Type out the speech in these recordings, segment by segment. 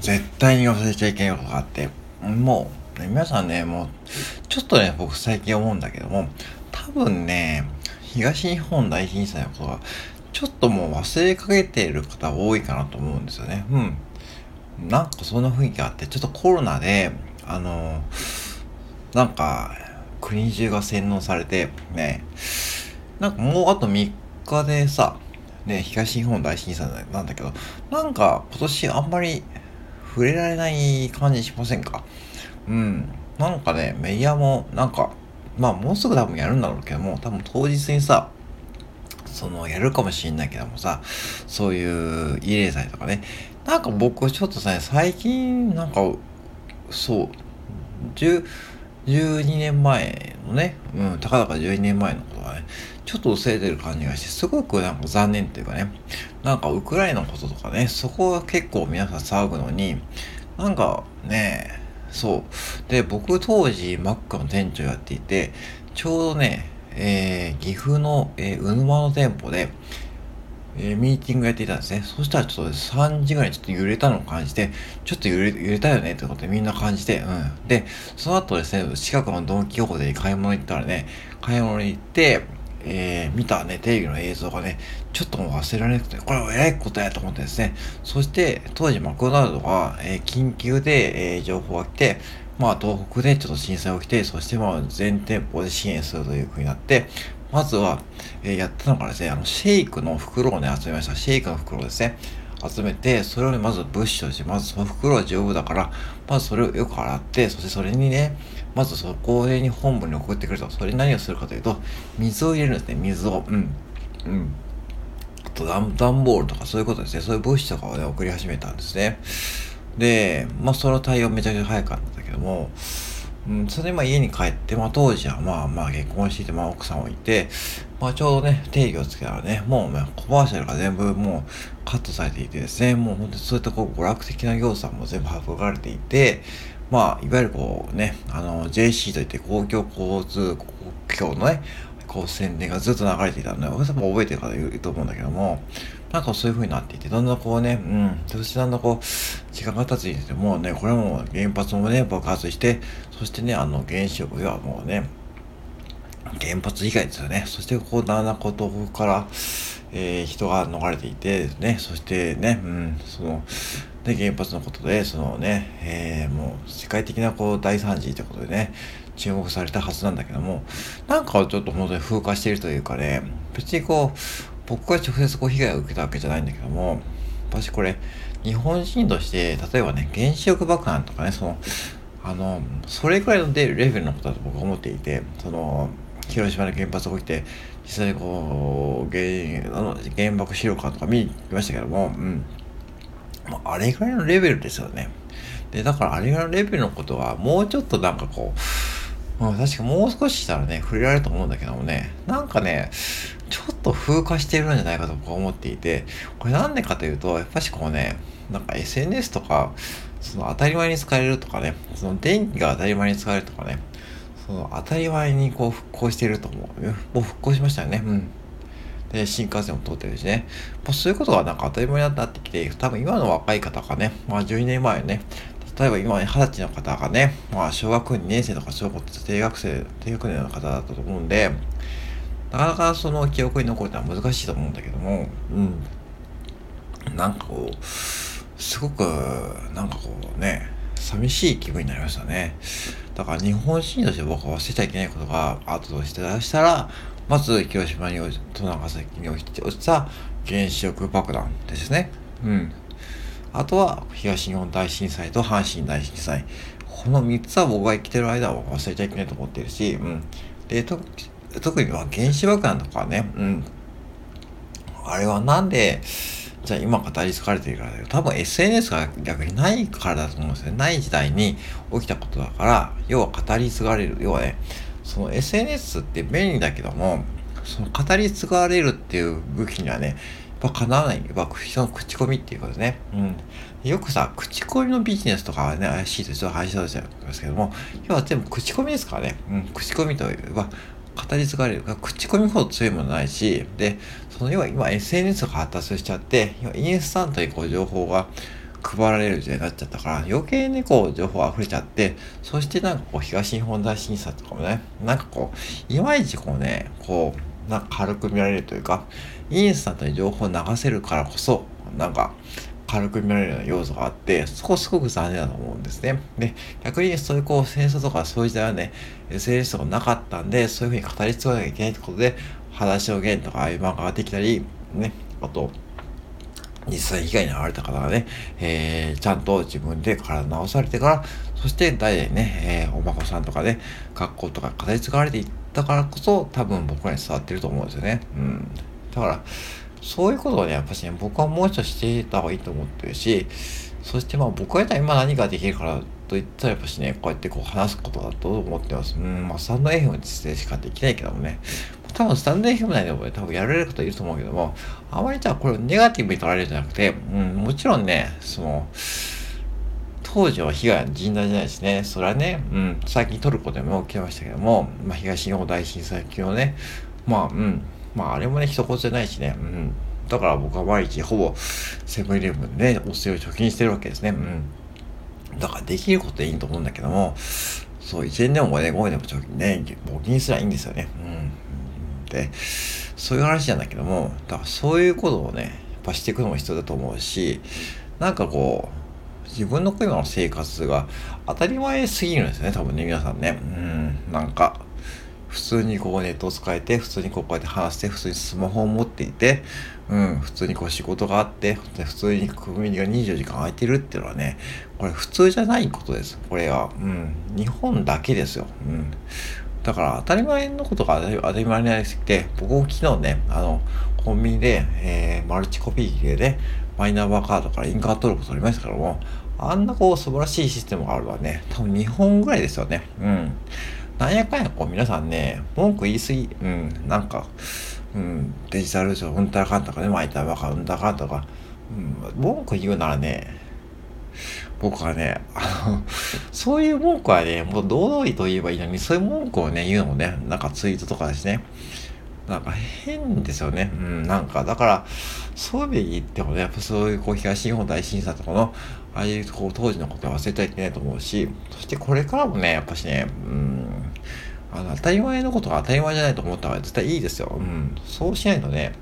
絶対に忘れちゃいけないことがあって、もう、ね、皆さんね、もう、ちょっとね、僕最近思うんだけども、多分ね、東日本大震災のことが、ちょっともう忘れかけている方多いかなと思うんですよね。うん。なんかそんな雰囲気があって、ちょっとコロナで、あの、なんか、国中が洗脳されて、ね、なんかもうあと3日でさ、ね、東日本大震災なんだけど、なんか今年あんまり触れられない感じしませんか？うん。なんかね、メディアもなんか、まあもうすぐ多分やるんだろうけども、多分当日にさ、その、やるかもしんないけどもさ、そういう慰霊祭とかね、なんか僕ちょっとさ、最近、なんか、そう、10、12年前のね、うん、たかだか12年前のことがね、ちょっと薄れてる感じがして、すごくなんか残念っていうかね、なんかウクライナのこととかね、そこは結構皆さん騒ぐのに、なんかね、そう。で、僕当時マックの店長やっていて、ちょうどね、えー、岐阜の、えー、うぬまの店舗で、えー、ミーティングやっていたんですね。そしたらちょっと3時ぐらいちょっと揺れたのを感じて、ちょっと揺れ揺れたよねってことでみんな感じて、うん。で、その後ですね、近くのドンキホーテに買い物行ったらね、買い物に行って、えー、見たね、テレビの映像がね、ちょっともう忘れられなくて、これは偉いことやと思ってですね、そして当時マクドナルドが、えー、緊急で、えー、情報が来て、まあ東北でちょっと震災が起きて、そしてまあ全店舗で支援するという風になって、まずは、えー、やったのがですね、あの、シェイクの袋をね、集めました。シェイクの袋ですね。集めて、それをね、まず物資として、まずその袋は丈夫だから、まずそれをよく洗って、そしてそれにね、まずそこに本部に送ってくると、それに何をするかというと、水を入れるんですね、水を。うん。うん。あと段、段ボールとかそういうことですね。そういう物資とかをね、送り始めたんですね。で、まあ、その対応めちゃくちゃ早かったんだけども、うん、それでまあ家に帰って、まあ当時はまあまあ結婚していて、まあ奥さんもいて、まあちょうどね、定義をつけたらね、もう、ね、コマーシャルが全部もうカットされていてですね、もう本当にそういったこう娯楽的な要素も全部省かれていて、まあいわゆるこうね、あの JC といって公共交通公共のね、こう宣伝がずっと流れていたので、皆さんも覚えてる方いると思うんだけども、なんかそういう風になっていて、だんだんこうね、うん、そしてだんだんこう、時間が経つにつれてもうね、これも原発もね、爆発して、そしてね、あの原子力ではもうね、原発以外ですよね。そしてこう、だんだんこう、東北から、えー、人が逃れていてです、ね、そしてね、うん、その、で、原発のことで、そのね、えー、もう世界的なこう大惨事ということでね、注目されたはずなんだけども、なんかちょっと本当に風化しているというかね、別にこう、僕が直接こう被害を受けたわけじゃないんだけども、私これ、日本人として、例えばね、原子力爆弾とかね、その、あの、それくらいのレベルのことだと僕は思っていて、その、広島の原発が起きて、実際にこう、原あの原爆資料館とか見に行きましたけども、うん。あれぐらいのレベルですよね。で、だからあれぐらいのレベルのことは、もうちょっとなんかこう、まあ、確かもう少ししたらね、触れられると思うんだけどもね、なんかね、ちょっと風化しているんじゃないかと僕は思っていて、これなんでかというと、やっぱしこうね、なんか SNS とか、その当たり前に使えるとかね、その電気が当たり前に使えるとかね、その当たり前にこう復興していると思う。もう復興しましたよね。うん。で、新幹線も通ってるしね。まあ、そういうことがなんか当たり前になってきて、多分今の若い方がね、まあ12年前ね、例えば今、二十歳の方がね、まあ小学2年生とか小学校低学生、低学年の方だったと思うんで、なかなかその記憶に残るのは難しいと思うんだけども、うん。なんかこう、すごく、なんかこうね、寂しい気分になりましたね。だから日本人として僕は忘れちゃいけないことがあったとして出したら、まず広島にと長崎に落ちた原子力爆弾ですね。うん。あとは東日本大震災と阪神大震災。この3つは僕が生きてる間は忘れちゃいけないと思っているし、うん。で、特には原子爆弾とかね、うん。あれはなんで、じゃあ今語り継がれているからだよ。多分 SNS が逆にないからだと思うんですよ。ない時代に起きたことだから、要は語り継がれる。要はね、その SNS って便利だけども、その語り継がれるっていう武器にはね、やっぱかなわない。やっぱ人の口コミっていうことですね。うん。よくさ、口コミのビジネスとかはね、怪しいとちょっと話しちゃうですけども、要は全部口コミですからね。うん。口コミといえば、語り継がれるか。口コミほど強いものないし、で、その要は今 SNS が発達しちゃって、今インスタントにこう情報が配られる時代になっちゃったから、余計にこう情報溢れちゃって、そしてなんかこう東日本大震災とかもね、なんかこう、いまいちこうね、こう、なんか軽く見られるというか、インスタントに情報を流せるからこそ、なんか、軽く見られるような要素があって、そこすごく残念だと思うんですね。で、逆にそういうこう戦争とかそういう時代はね、SNS とかなかったんで、そういうふうに語り継がなきゃいけないってことで、話を言とかああいう漫画ができたり、ね、あと、実際被害に遭われた方がね、えー、ちゃんと自分で体治されてから、そして代々ね、えー、お孫さんとかね、学校とか語り継がれていったからこそ、多分僕らに伝わってると思うんですよね。うん。だから、そういうことをね、やっぱしね、僕はもう一度していた方がいいと思ってるし、そしてまあ僕は今何ができるからと言ったらやっぱしね、こうやってこう話すことだと思ってます。うん、まあスタンド FM でしかできないけどもね、多分スタンド FM 内でもね、多分やられる方いると思うけども、あまりじゃあこれをネガティブに取られるんじゃなくて、うん、もちろんね、その、当時は被害は甚大じゃないですね。それはね、うん、最近トルコでも起きましたけども、まあ東日本大震災級のね、まあ、うん、まああれもね、一言じゃないしね、うん。だから僕は毎日ほぼセブンイレブンでお酢を貯金してるわけですね。うん。だからできることでいいと思うんだけども、そう、1円でも5円でも貯金ね、募金すらいいんですよね。うん。で、そういう話なんだけども、だからそういうことをね、やっぱしていくのも必要だと思うし、なんかこう、自分の今の生活が当たり前すぎるんですよね、多分ね、皆さんね。うん、なんか、普通にこうネットを使えて、普通にこうやって話して、普通にスマホを持っていて、うん、普通にこう仕事があって、普通にコミュニが24時間空いてるっていうのはね、これ普通じゃないことです。これは、うん、日本だけですよ。うん。だから当たり前のことが当たり前になりすぎて、僕も昨日ね、あの、コンビニで、えー、マルチコピー機でね、マイナンバーカードから印鑑登録取りましたけども、あんなこう素晴らしいシステムがあるのはね、多分日本ぐらいですよね。うん。なんやかんやこう皆さんね、文句言い過ぎ、うん、なんか、うん、デジタル上、うんたらかんとかね、マイナンバカード、うんたらかんとか、うん、文句言うならね、僕はね、あの、そういう文句はね、もう堂々と言えばいいのに、そういう文句をね、言うのもね、なんかツイートとかですね。なんか変ですよね。うん、なんか、だから、そういう意味で言ってもね、やっぱそういうこう東日本大震災とかの、ああいうこう当時のことは忘れてはいけないと思うし、そしてこれからもね、やっぱしね、うん、あの、当たり前のことが当たり前じゃないと思った方が絶対いいですよ。うん、そうしないとね、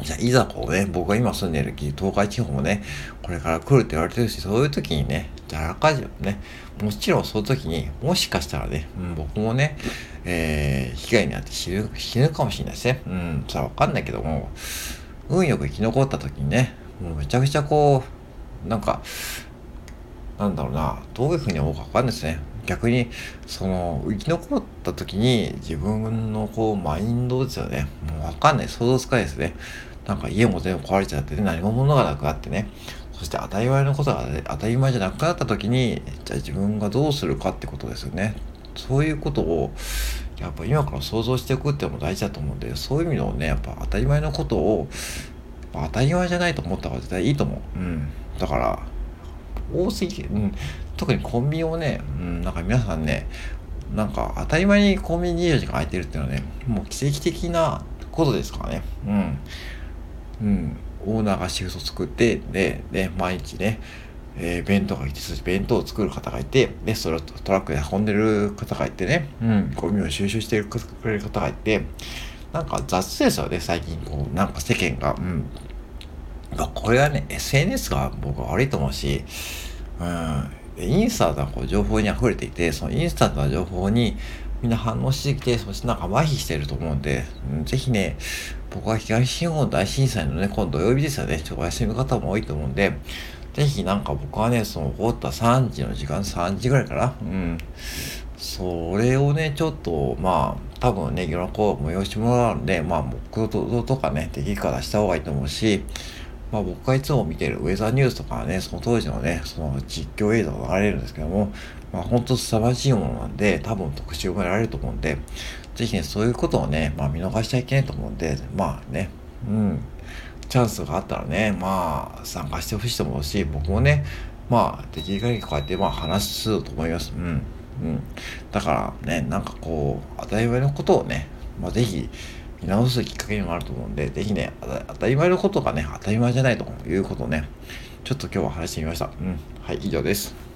じゃあ、いざこうね、僕が今住んでる東海地方もね、これから来るって言われてるし、そういう時にね、じゃあ、赤字をね、もちろんその時に、もしかしたらね、うん、僕もね、えー、被害に遭って死ぬ、死ぬかもしれないですね。うん、それはわかんないけども、運よく生き残った時にね、もうめちゃくちゃこう、なんか、なんだろうな、どういうふうに思うかわかんないですね。逆に、その、生き残った時に自分のこう、マインドですよね。もうわかんない。想像つかないですね。なんか家も全部壊れちゃってね、何も物がなくなってね。そして当たり前のことが、当たり前じゃなくなった時に、じゃあ自分がどうするかってことですよね。そういうことを、やっぱ今から想像していくっていうのも大事だと思うんで、そういう意味のね、やっぱ当たり前のことを、当たり前じゃないと思った方が絶対いいと思う。うん。だから、多すぎて、うん。特にコンビニをね、うん、なんか皆さんね、なんか当たり前にコンビニ24時間空いてるっていうのはね、もう奇跡的なことですからね。うん。うん、オーナーがシフト作って、で、で、毎日ね、えー、弁当が来て、そして弁当を作る方がいて、で、それをトラックで運んでる方がいてね、うん、ゴミを収集してくれる方がいて、なんか雑ですよね、最近、こう、なんか世間が。うん。これはね、SNS が僕は悪いと思うし、うん、インスタントなこう情報に溢れていて、そのインスタントな情報にみんな反応してきて、そしてなんか麻痺してると思うんで、うん、ぜひね、僕は東日本大震災のね、今度土曜日ですよね、ちょっとお休みの方も多いと思うんで、ぜひなんか僕はね、その起こった3時の時間、3時ぐらいかな、うん。それをね、ちょっと、まあ、多分ね、いろんなこう、催してもらうんで、まあ、目標とかね、できるからした方がいいと思うし、まあ僕がいつも見てるウェザーニュースとかね、その当時のね、その実況映像が流れるんですけども、まあ本当凄まじいものなんで、多分特集をやられると思うんで、ぜひね、そういうことをね、まあ見逃しちゃいけないと思うんで、まあね、うん、チャンスがあったらね、まあ参加してほしいと思うし、僕もね、まあできる限りこうやってまあ話すと思います。うん。うん。だからね、なんかこう、当たり前のことをね、まあぜひ、見直すきっかけにもあると思うんで、ぜひね、当たり前のことがね、当たり前じゃないということをね、ちょっと今日は話してみました。うん。はい、以上です。